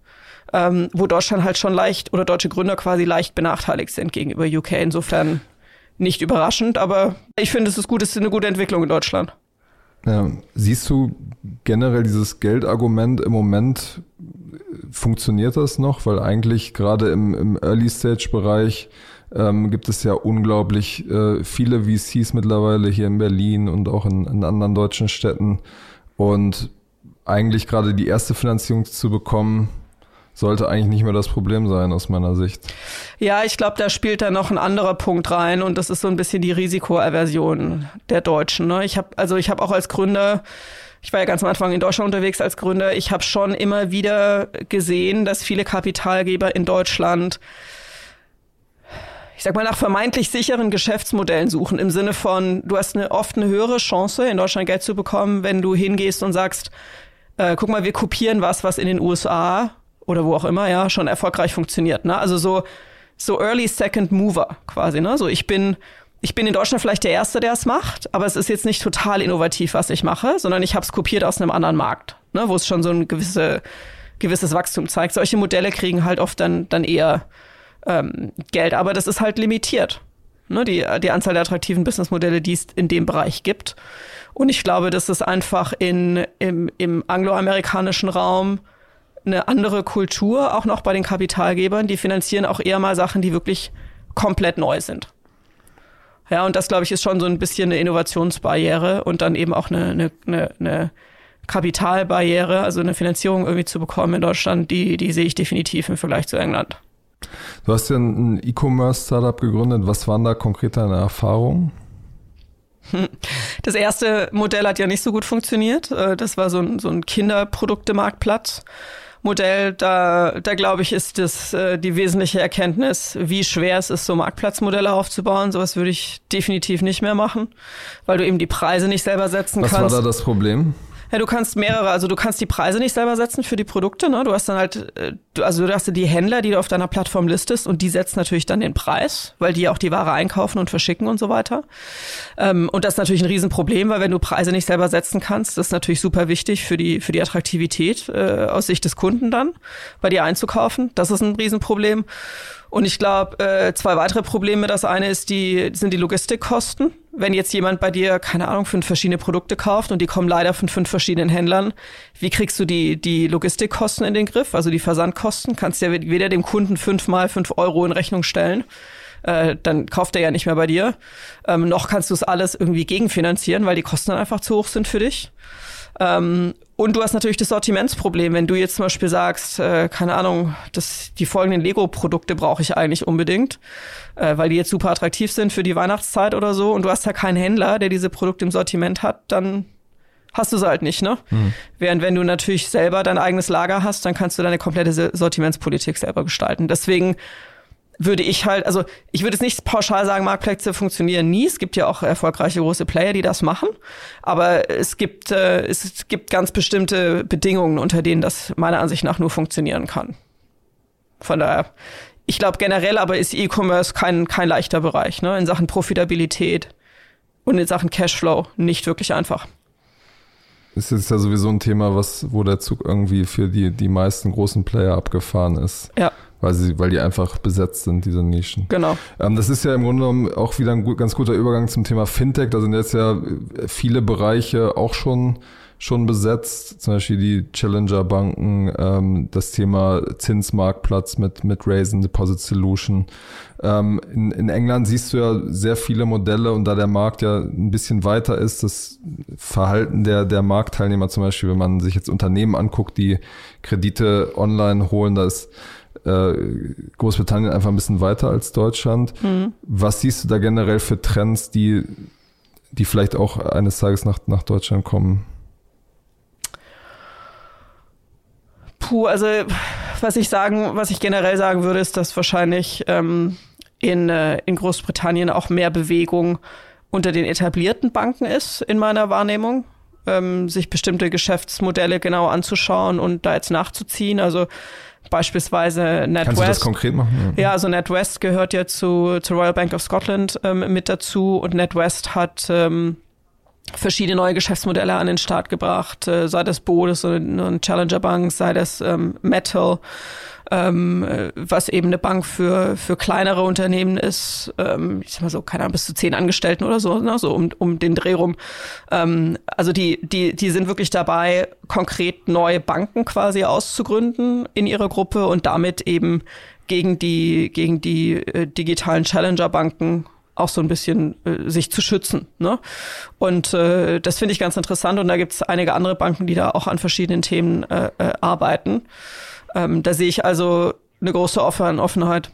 Speaker 2: ähm, wo Deutschland halt schon leicht oder deutsche Gründer quasi leicht benachteiligt sind gegenüber UK. Insofern nicht überraschend, aber ich finde, es ist gut, es ist eine gute Entwicklung in Deutschland.
Speaker 1: Ja, siehst du generell dieses Geldargument im Moment, funktioniert das noch? Weil eigentlich gerade im, im Early-Stage-Bereich ähm, gibt es ja unglaublich äh, viele VCs mittlerweile hier in Berlin und auch in, in anderen deutschen Städten. Und eigentlich gerade die erste Finanzierung zu bekommen, sollte eigentlich nicht mehr das Problem sein aus meiner Sicht.
Speaker 2: Ja, ich glaube, da spielt da noch ein anderer Punkt rein und das ist so ein bisschen die Risikoaversion der Deutschen. Ne? Ich habe also ich habe auch als Gründer ich war ja ganz am Anfang in Deutschland unterwegs als Gründer. Ich habe schon immer wieder gesehen, dass viele Kapitalgeber in Deutschland ich sag mal, nach vermeintlich sicheren Geschäftsmodellen suchen, im Sinne von, du hast eine, oft eine höhere Chance, in Deutschland Geld zu bekommen, wenn du hingehst und sagst, äh, guck mal, wir kopieren was, was in den USA oder wo auch immer, ja, schon erfolgreich funktioniert. Ne? Also so, so Early Second Mover quasi. Ne? So ich bin, ich bin in Deutschland vielleicht der Erste, der es macht, aber es ist jetzt nicht total innovativ, was ich mache, sondern ich habe es kopiert aus einem anderen Markt, ne? wo es schon so ein gewisse, gewisses Wachstum zeigt. Solche Modelle kriegen halt oft dann, dann eher ähm, Geld, aber das ist halt limitiert. Ne, die, die Anzahl der attraktiven Businessmodelle, die es in dem Bereich gibt. Und ich glaube, dass es einfach in, im, im angloamerikanischen Raum eine andere Kultur, auch noch bei den Kapitalgebern, die finanzieren auch eher mal Sachen, die wirklich komplett neu sind. Ja, und das, glaube ich, ist schon so ein bisschen eine Innovationsbarriere und dann eben auch eine, eine, eine, eine Kapitalbarriere, also eine Finanzierung irgendwie zu bekommen in Deutschland, die, die sehe ich definitiv im Vergleich zu England.
Speaker 1: Du hast ja ein E-Commerce-Startup gegründet. Was waren da konkret deine Erfahrungen? [laughs]
Speaker 2: Das erste Modell hat ja nicht so gut funktioniert. Äh, das war so ein, so ein Kinderprodukte-Marktplatz. Modell, da, da glaube ich, ist das äh, die wesentliche Erkenntnis, wie schwer es ist, so Marktplatzmodelle aufzubauen. Sowas würde ich definitiv nicht mehr machen, weil du eben die Preise nicht selber setzen
Speaker 1: Was
Speaker 2: kannst.
Speaker 1: Was war da das Problem?
Speaker 2: Ja, du kannst mehrere, also du kannst die Preise nicht selber setzen für die Produkte, ne? Du hast dann halt, äh, also du hast die Händler, die du auf deiner Plattform listest und die setzen natürlich dann den Preis, weil die auch die Ware einkaufen und verschicken und so weiter. Ähm, und das ist natürlich ein Riesenproblem, weil wenn du Preise nicht selber setzen kannst, das ist natürlich super wichtig für die, für die Attraktivität äh, aus Sicht des Kunden dann, bei dir einzukaufen. Das ist ein Riesenproblem. Und ich glaube, äh, zwei weitere Probleme. Das eine ist die, sind die Logistikkosten. Wenn jetzt jemand bei dir, keine Ahnung, fünf verschiedene Produkte kauft und die kommen leider von fünf verschiedenen Händlern, wie kriegst du die, die Logistikkosten in den Griff? Also die Versandkosten kannst du ja weder dem Kunden fünfmal fünf Euro in Rechnung stellen. Äh, dann kauft er ja nicht mehr bei dir. Ähm, noch kannst du es alles irgendwie gegenfinanzieren, weil die Kosten dann einfach zu hoch sind für dich. Ähm, und du hast natürlich das Sortimentsproblem, wenn du jetzt zum Beispiel sagst, äh, keine Ahnung, das, die folgenden Lego-Produkte brauche ich eigentlich unbedingt, äh, weil die jetzt super attraktiv sind für die Weihnachtszeit oder so, und du hast ja keinen Händler, der diese Produkte im Sortiment hat, dann hast du sie halt nicht, ne? Mhm. Während wenn du natürlich selber dein eigenes Lager hast, dann kannst du deine komplette Sortimentspolitik selber gestalten. Deswegen würde ich halt, also ich würde jetzt nicht pauschal sagen, Marktplätze funktionieren nie. Es gibt ja auch erfolgreiche große Player, die das machen. Aber es gibt, äh, es gibt ganz bestimmte Bedingungen, unter denen das meiner Ansicht nach nur funktionieren kann. Von daher, ich glaube generell aber ist E-Commerce kein, kein leichter Bereich, ne? In Sachen Profitabilität und in Sachen Cashflow nicht wirklich einfach.
Speaker 1: Das ist ja sowieso ein Thema, was, wo der Zug irgendwie für die, die meisten großen Player abgefahren ist.
Speaker 2: Ja
Speaker 1: weil sie, weil die einfach besetzt sind, diese Nischen.
Speaker 2: Genau.
Speaker 1: Ähm, das ist ja im Grunde genommen auch wieder ein gut, ganz guter Übergang zum Thema Fintech. Da sind jetzt ja viele Bereiche auch schon schon besetzt, zum Beispiel die Challenger-Banken, ähm, das Thema Zinsmarktplatz mit, mit Raisin Deposit Solution. Ähm, in, in England siehst du ja sehr viele Modelle und da der Markt ja ein bisschen weiter ist, das Verhalten der, der Marktteilnehmer zum Beispiel, wenn man sich jetzt Unternehmen anguckt, die Kredite online holen, da ist äh, Großbritannien einfach ein bisschen weiter als Deutschland. Mhm. Was siehst du da generell für Trends, die, die vielleicht auch eines Tages nach, nach Deutschland kommen?
Speaker 2: Puh, also was ich sagen, was ich generell sagen würde, ist, dass wahrscheinlich ähm, in, äh, in Großbritannien auch mehr Bewegung unter den etablierten Banken ist, in meiner Wahrnehmung, ähm, sich bestimmte Geschäftsmodelle genau anzuschauen und da jetzt nachzuziehen. Also Beispielsweise NatWest.
Speaker 1: Kannst du das konkret machen?
Speaker 2: Ja, also NatWest gehört ja zu, zur Royal Bank of Scotland ähm, mit dazu und NatWest hat ähm, verschiedene neue Geschäftsmodelle an den Start gebracht, äh, sei das Bo, das ist eine Challenger Bank, sei das ähm, Metal ähm, was eben eine Bank für, für kleinere Unternehmen ist, ähm, ich sag mal so, keine Ahnung, bis zu zehn Angestellten oder so, ne, so um, um den Dreh rum. Ähm, also die, die, die sind wirklich dabei, konkret neue Banken quasi auszugründen in ihrer Gruppe und damit eben gegen die, gegen die äh, digitalen Challenger-Banken auch so ein bisschen äh, sich zu schützen. Ne? Und äh, das finde ich ganz interessant und da gibt es einige andere Banken, die da auch an verschiedenen Themen äh, äh, arbeiten. Ähm, da sehe ich also eine große Offenheit.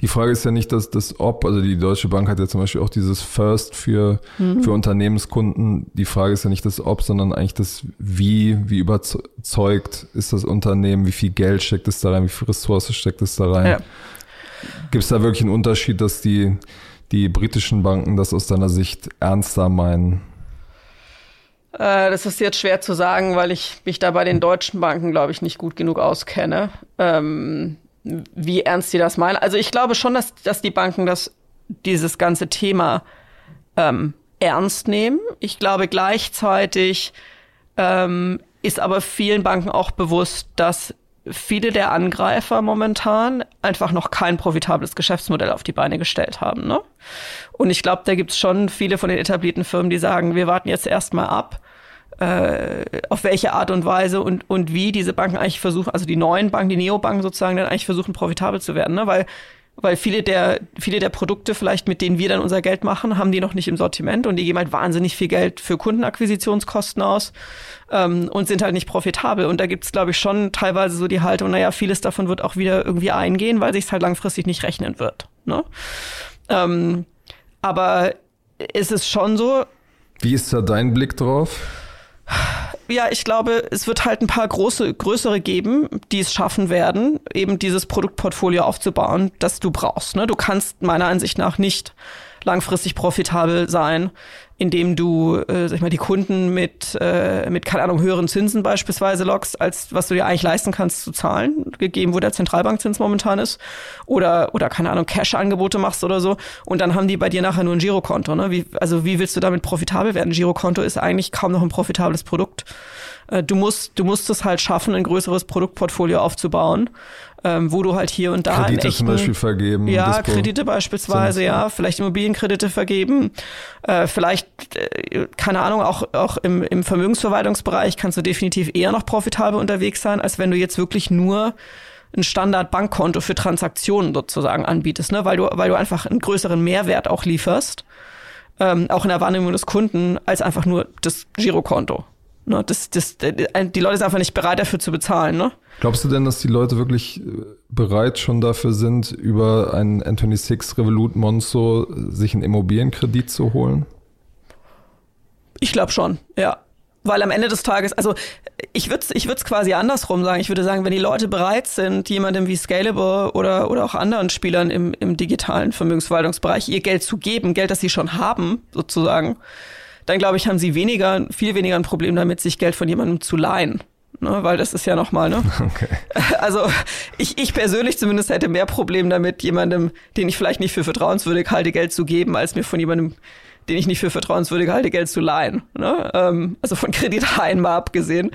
Speaker 1: Die Frage ist ja nicht, dass das Ob, also die Deutsche Bank hat ja zum Beispiel auch dieses First für, mhm. für Unternehmenskunden. Die Frage ist ja nicht das Ob, sondern eigentlich das Wie, wie überzeugt ist das Unternehmen, wie viel Geld steckt es da rein, wie viel Ressource steckt es da rein. Ja. Gibt es da wirklich einen Unterschied, dass die, die britischen Banken das aus deiner Sicht ernster meinen?
Speaker 2: Äh, das ist jetzt schwer zu sagen, weil ich mich da bei den deutschen Banken, glaube ich, nicht gut genug auskenne, ähm, wie ernst die das meinen. Also ich glaube schon, dass, dass die Banken das, dieses ganze Thema ähm, ernst nehmen. Ich glaube gleichzeitig ähm, ist aber vielen Banken auch bewusst, dass viele der Angreifer momentan einfach noch kein profitables Geschäftsmodell auf die Beine gestellt haben. Ne? Und ich glaube, da gibt es schon viele von den etablierten Firmen, die sagen, wir warten jetzt erstmal ab, äh, auf welche Art und Weise und, und wie diese Banken eigentlich versuchen, also die neuen Banken, die Neobanken sozusagen, dann eigentlich versuchen, profitabel zu werden. Ne? Weil weil viele der, viele der Produkte vielleicht, mit denen wir dann unser Geld machen, haben die noch nicht im Sortiment und die geben halt wahnsinnig viel Geld für Kundenakquisitionskosten aus ähm, und sind halt nicht profitabel. Und da gibt's glaube ich, schon teilweise so die Haltung, naja, vieles davon wird auch wieder irgendwie eingehen, weil sich halt langfristig nicht rechnen wird. Ne? Ähm, aber ist es schon so.
Speaker 1: Wie ist da dein Blick drauf?
Speaker 2: Ja, ich glaube, es wird halt ein paar große, größere geben, die es schaffen werden, eben dieses Produktportfolio aufzubauen, das du brauchst. Ne? Du kannst meiner Ansicht nach nicht langfristig profitabel sein, indem du, äh, sag ich mal, die Kunden mit, äh, mit, keine Ahnung, höheren Zinsen beispielsweise lockst, als was du dir eigentlich leisten kannst zu zahlen, gegeben, wo der Zentralbankzins momentan ist. Oder, oder keine Ahnung, Cash-Angebote machst oder so. Und dann haben die bei dir nachher nur ein Girokonto. Ne? Wie, also wie willst du damit profitabel werden? Girokonto ist eigentlich kaum noch ein profitables Produkt. Äh, du musst, du musst es halt schaffen, ein größeres Produktportfolio aufzubauen ähm, wo du halt hier und da
Speaker 1: Kredite echten, zum Beispiel vergeben.
Speaker 2: Ja, Dispo Kredite beispielsweise, ja, vielleicht Immobilienkredite vergeben, äh, vielleicht, äh, keine Ahnung, auch, auch im, im Vermögensverwaltungsbereich kannst du definitiv eher noch profitabel unterwegs sein, als wenn du jetzt wirklich nur ein Standard-Bankkonto für Transaktionen sozusagen anbietest, ne? weil, du, weil du einfach einen größeren Mehrwert auch lieferst, ähm, auch in der Wahrnehmung des Kunden, als einfach nur das Girokonto. Ne? Das, das, die Leute sind einfach nicht bereit dafür zu bezahlen. Ne?
Speaker 1: Glaubst du denn, dass die Leute wirklich äh, bereit schon dafür sind, über einen Anthony Six Revolut Monzo sich einen Immobilienkredit zu holen?
Speaker 2: Ich glaube schon, ja. Weil am Ende des Tages, also ich würde es ich würd's quasi andersrum sagen. Ich würde sagen, wenn die Leute bereit sind, jemandem wie Scalable oder, oder auch anderen Spielern im, im digitalen Vermögensverwaltungsbereich ihr Geld zu geben, Geld, das sie schon haben, sozusagen, dann glaube ich, haben sie weniger, viel weniger ein Problem damit, sich Geld von jemandem zu leihen ne? weil das ist ja nochmal, ne? [laughs] Okay. [laughs] Also ich, ich persönlich zumindest hätte mehr Problem damit, jemandem, den ich vielleicht nicht für vertrauenswürdig halte, Geld zu geben, als mir von jemandem den ich nicht für vertrauenswürdig halte, Geld zu leihen. Ne? Ähm, also von Kredithaien [laughs] mal abgesehen.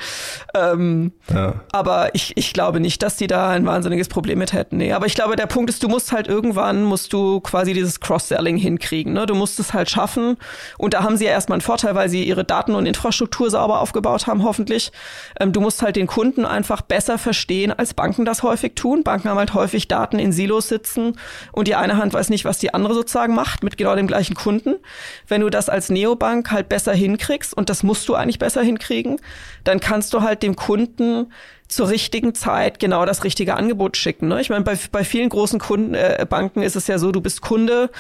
Speaker 2: Ähm, ja. Aber ich, ich glaube nicht, dass die da ein wahnsinniges Problem mit hätten. Nee, aber ich glaube, der Punkt ist, du musst halt irgendwann, musst du quasi dieses Cross-Selling hinkriegen. Ne? Du musst es halt schaffen. Und da haben sie ja erstmal einen Vorteil, weil sie ihre Daten und Infrastruktur sauber aufgebaut haben, hoffentlich. Ähm, du musst halt den Kunden einfach besser verstehen, als Banken das häufig tun. Banken haben halt häufig Daten in Silos sitzen und die eine Hand weiß nicht, was die andere sozusagen macht mit genau dem gleichen Kunden. Wenn du das als Neobank halt besser hinkriegst, und das musst du eigentlich besser hinkriegen, dann kannst du halt dem Kunden zur richtigen Zeit genau das richtige Angebot schicken. Ne? Ich meine, bei, bei vielen großen Kunden, äh, Banken ist es ja so, du bist Kunde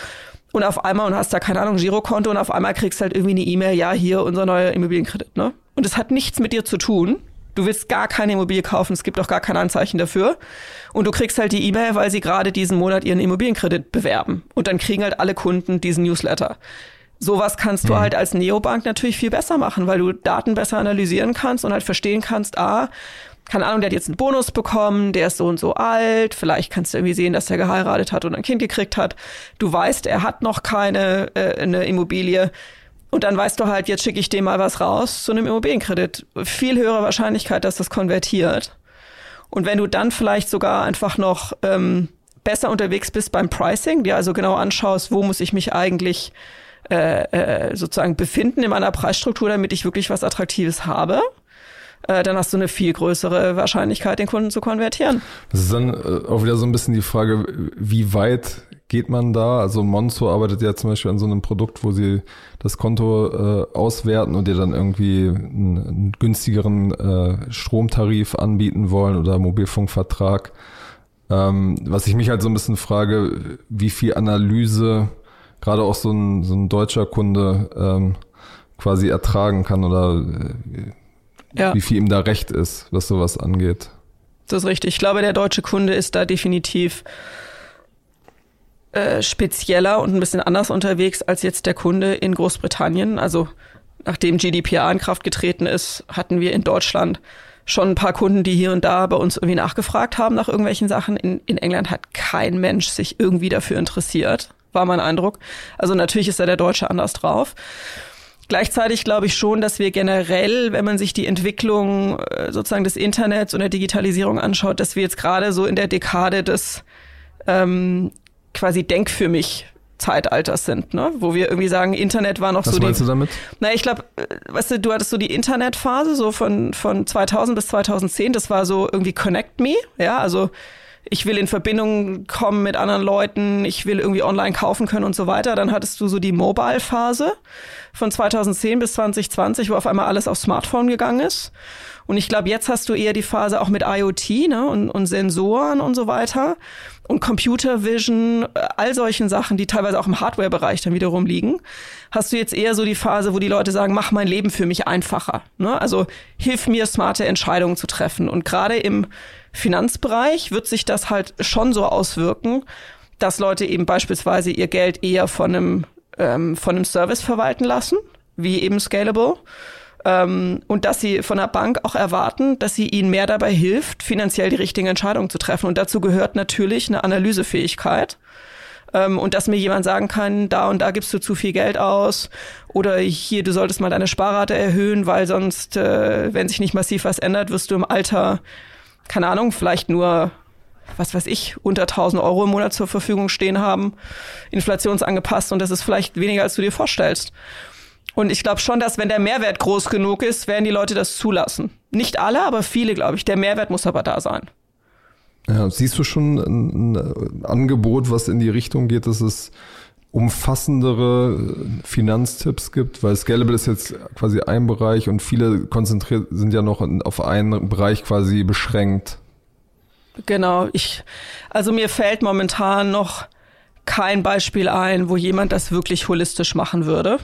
Speaker 2: und auf einmal und hast da keine Ahnung Girokonto und auf einmal kriegst halt irgendwie eine E-Mail, ja hier unser neuer Immobilienkredit. Ne? Und es hat nichts mit dir zu tun. Du willst gar keine Immobilie kaufen, es gibt auch gar kein Anzeichen dafür. Und du kriegst halt die E-Mail, weil sie gerade diesen Monat ihren Immobilienkredit bewerben. Und dann kriegen halt alle Kunden diesen Newsletter. Sowas kannst du mhm. halt als Neobank natürlich viel besser machen, weil du Daten besser analysieren kannst und halt verstehen kannst, ah, keine Ahnung, der hat jetzt einen Bonus bekommen, der ist so und so alt, vielleicht kannst du irgendwie sehen, dass er geheiratet hat und ein Kind gekriegt hat. Du weißt, er hat noch keine äh, eine Immobilie. Und dann weißt du halt, jetzt schicke ich dem mal was raus zu einem Immobilienkredit. Viel höhere Wahrscheinlichkeit, dass das konvertiert. Und wenn du dann vielleicht sogar einfach noch ähm, besser unterwegs bist beim Pricing, dir also genau anschaust, wo muss ich mich eigentlich äh, äh, sozusagen befinden in meiner Preisstruktur, damit ich wirklich was Attraktives habe, äh, dann hast du eine viel größere Wahrscheinlichkeit, den Kunden zu konvertieren.
Speaker 1: Das ist dann äh, auch wieder so ein bisschen die Frage, wie weit geht man da? Also Monzo arbeitet ja zum Beispiel an so einem Produkt, wo sie das Konto äh, auswerten und dir dann irgendwie einen, einen günstigeren äh, Stromtarif anbieten wollen oder Mobilfunkvertrag. Ähm, was ich mich halt so ein bisschen frage, wie viel Analyse gerade auch so ein, so ein deutscher Kunde ähm, quasi ertragen kann oder äh, ja. wie viel ihm da recht ist, was sowas angeht.
Speaker 2: Das ist richtig. Ich glaube, der deutsche Kunde ist da definitiv äh, spezieller und ein bisschen anders unterwegs als jetzt der Kunde in Großbritannien. Also nachdem GDPR in Kraft getreten ist, hatten wir in Deutschland schon ein paar Kunden, die hier und da bei uns irgendwie nachgefragt haben nach irgendwelchen Sachen. In, in England hat kein Mensch sich irgendwie dafür interessiert war mein Eindruck. Also natürlich ist da der Deutsche anders drauf. Gleichzeitig glaube ich schon, dass wir generell, wenn man sich die Entwicklung äh, sozusagen des Internets und der Digitalisierung anschaut, dass wir jetzt gerade so in der Dekade des ähm, quasi Denk für mich Zeitalters sind, ne? Wo wir irgendwie sagen, Internet war noch
Speaker 1: Was
Speaker 2: so
Speaker 1: die. Was meinst du damit?
Speaker 2: Na, ich glaube, äh, weißt du, du hattest so die Internetphase so von von 2000 bis 2010, das war so irgendwie Connect Me, ja, also ich will in Verbindung kommen mit anderen Leuten, ich will irgendwie online kaufen können und so weiter. Dann hattest du so die Mobile-Phase von 2010 bis 2020, wo auf einmal alles auf Smartphone gegangen ist. Und ich glaube, jetzt hast du eher die Phase auch mit IoT ne, und, und Sensoren und so weiter und Computer Vision, äh, all solchen Sachen, die teilweise auch im Hardware-Bereich dann wiederum liegen, hast du jetzt eher so die Phase, wo die Leute sagen, mach mein Leben für mich einfacher. Ne? Also hilf mir, smarte Entscheidungen zu treffen. Und gerade im Finanzbereich wird sich das halt schon so auswirken, dass Leute eben beispielsweise ihr Geld eher von einem, ähm, von einem Service verwalten lassen, wie eben Scalable ähm, und dass sie von der Bank auch erwarten, dass sie ihnen mehr dabei hilft, finanziell die richtigen Entscheidungen zu treffen. Und dazu gehört natürlich eine Analysefähigkeit. Ähm, und dass mir jemand sagen kann, da und da gibst du zu viel Geld aus oder hier, du solltest mal deine Sparrate erhöhen, weil sonst, äh, wenn sich nicht massiv was ändert, wirst du im Alter, keine Ahnung, vielleicht nur was weiß ich, unter 1000 Euro im Monat zur Verfügung stehen haben, inflationsangepasst und das ist vielleicht weniger, als du dir vorstellst. Und ich glaube schon, dass wenn der Mehrwert groß genug ist, werden die Leute das zulassen. Nicht alle, aber viele, glaube ich. Der Mehrwert muss aber da sein.
Speaker 1: Ja, siehst du schon ein, ein Angebot, was in die Richtung geht, dass es umfassendere Finanztipps gibt, weil Scalable ist jetzt quasi ein Bereich und viele konzentriert sind ja noch auf einen Bereich quasi beschränkt.
Speaker 2: Genau, ich also mir fällt momentan noch kein Beispiel ein, wo jemand das wirklich holistisch machen würde.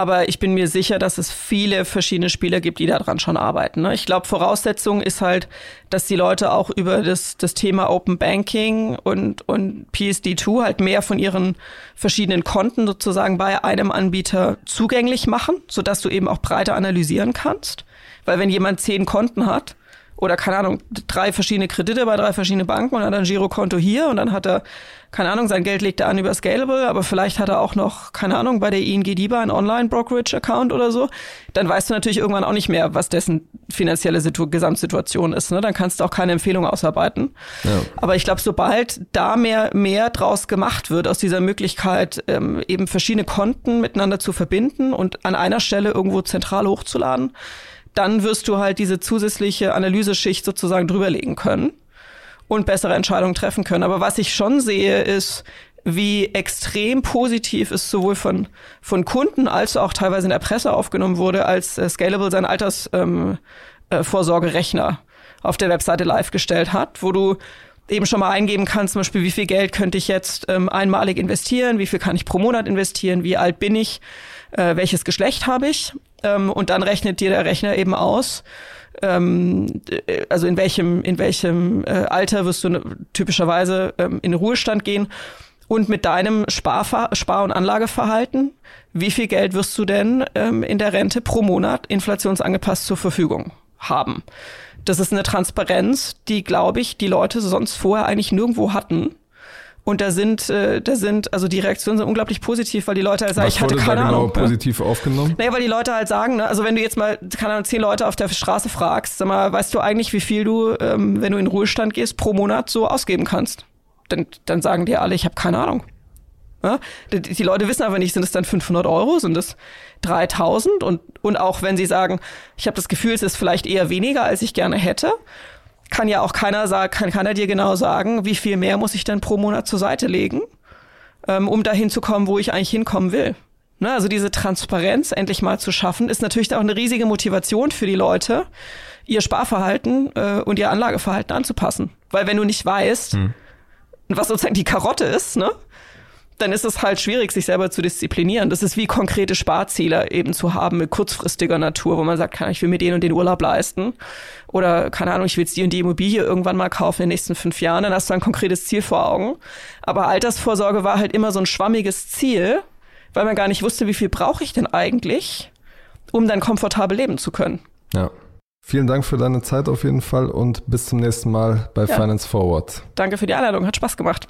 Speaker 2: Aber ich bin mir sicher, dass es viele verschiedene Spieler gibt, die daran schon arbeiten. Ne? Ich glaube, Voraussetzung ist halt, dass die Leute auch über das, das Thema Open Banking und, und PSD2 halt mehr von ihren verschiedenen Konten sozusagen bei einem Anbieter zugänglich machen, sodass du eben auch breiter analysieren kannst. Weil wenn jemand zehn Konten hat, oder keine Ahnung, drei verschiedene Kredite bei drei verschiedenen Banken und hat ein Girokonto hier und dann hat er, keine Ahnung, sein Geld legt er an über Scalable, aber vielleicht hat er auch noch, keine Ahnung, bei der ING DIBA einen Online-Brokerage-Account oder so, dann weißt du natürlich irgendwann auch nicht mehr, was dessen finanzielle Situ Gesamtsituation ist. Ne? Dann kannst du auch keine Empfehlung ausarbeiten. Ja. Aber ich glaube, sobald da mehr, mehr draus gemacht wird, aus dieser Möglichkeit, ähm, eben verschiedene Konten miteinander zu verbinden und an einer Stelle irgendwo zentral hochzuladen, dann wirst du halt diese zusätzliche Analyseschicht sozusagen drüberlegen können und bessere Entscheidungen treffen können. Aber was ich schon sehe, ist, wie extrem positiv es sowohl von, von Kunden als auch teilweise in der Presse aufgenommen wurde, als äh, Scalable sein Altersvorsorgerechner ähm, äh, auf der Webseite live gestellt hat, wo du eben schon mal eingeben kannst, zum Beispiel, wie viel Geld könnte ich jetzt ähm, einmalig investieren, wie viel kann ich pro Monat investieren, wie alt bin ich, äh, welches Geschlecht habe ich ähm, und dann rechnet dir der Rechner eben aus, ähm, äh, also in welchem, in welchem äh, Alter wirst du typischerweise ähm, in Ruhestand gehen und mit deinem Spar, Spar und Anlageverhalten, wie viel Geld wirst du denn ähm, in der Rente pro Monat inflationsangepasst zur Verfügung haben? Das ist eine Transparenz, die, glaube ich, die Leute sonst vorher eigentlich nirgendwo hatten. Und da sind, äh, da sind, also die Reaktionen sind unglaublich positiv, weil die Leute halt sagen,
Speaker 1: Was
Speaker 2: ich hatte keine
Speaker 1: da genau
Speaker 2: Ahnung.
Speaker 1: positiv ne? aufgenommen?
Speaker 2: Naja, weil die Leute halt sagen, ne, also wenn du jetzt mal, keine Ahnung, zehn Leute auf der Straße fragst, sag mal, weißt du eigentlich, wie viel du, ähm, wenn du in Ruhestand gehst, pro Monat so ausgeben kannst? Dann, dann sagen die alle, ich habe keine Ahnung. Ja? Die, die, Leute wissen aber nicht, sind es dann 500 Euro, sind es 3000? Und, und auch wenn sie sagen, ich habe das Gefühl, es ist vielleicht eher weniger, als ich gerne hätte, kann ja auch keiner sagen, kann keiner dir genau sagen, wie viel mehr muss ich denn pro Monat zur Seite legen ähm, um dahin zu kommen, wo ich eigentlich hinkommen will. Ne, also diese Transparenz endlich mal zu schaffen, ist natürlich auch eine riesige Motivation für die Leute, ihr Sparverhalten äh, und ihr Anlageverhalten anzupassen. Weil wenn du nicht weißt, hm. was sozusagen die Karotte ist, ne, dann ist es halt schwierig, sich selber zu disziplinieren. Das ist wie konkrete Sparziele eben zu haben mit kurzfristiger Natur, wo man sagt, kann ich will mir den und den Urlaub leisten. Oder, keine Ahnung, ich will jetzt die und die Immobilie irgendwann mal kaufen in den nächsten fünf Jahren, dann hast du ein konkretes Ziel vor Augen. Aber Altersvorsorge war halt immer so ein schwammiges Ziel, weil man gar nicht wusste, wie viel brauche ich denn eigentlich, um dann komfortabel leben zu können.
Speaker 1: Ja. Vielen Dank für deine Zeit auf jeden Fall und bis zum nächsten Mal bei ja. Finance Forward.
Speaker 2: Danke für die Einladung, hat Spaß gemacht.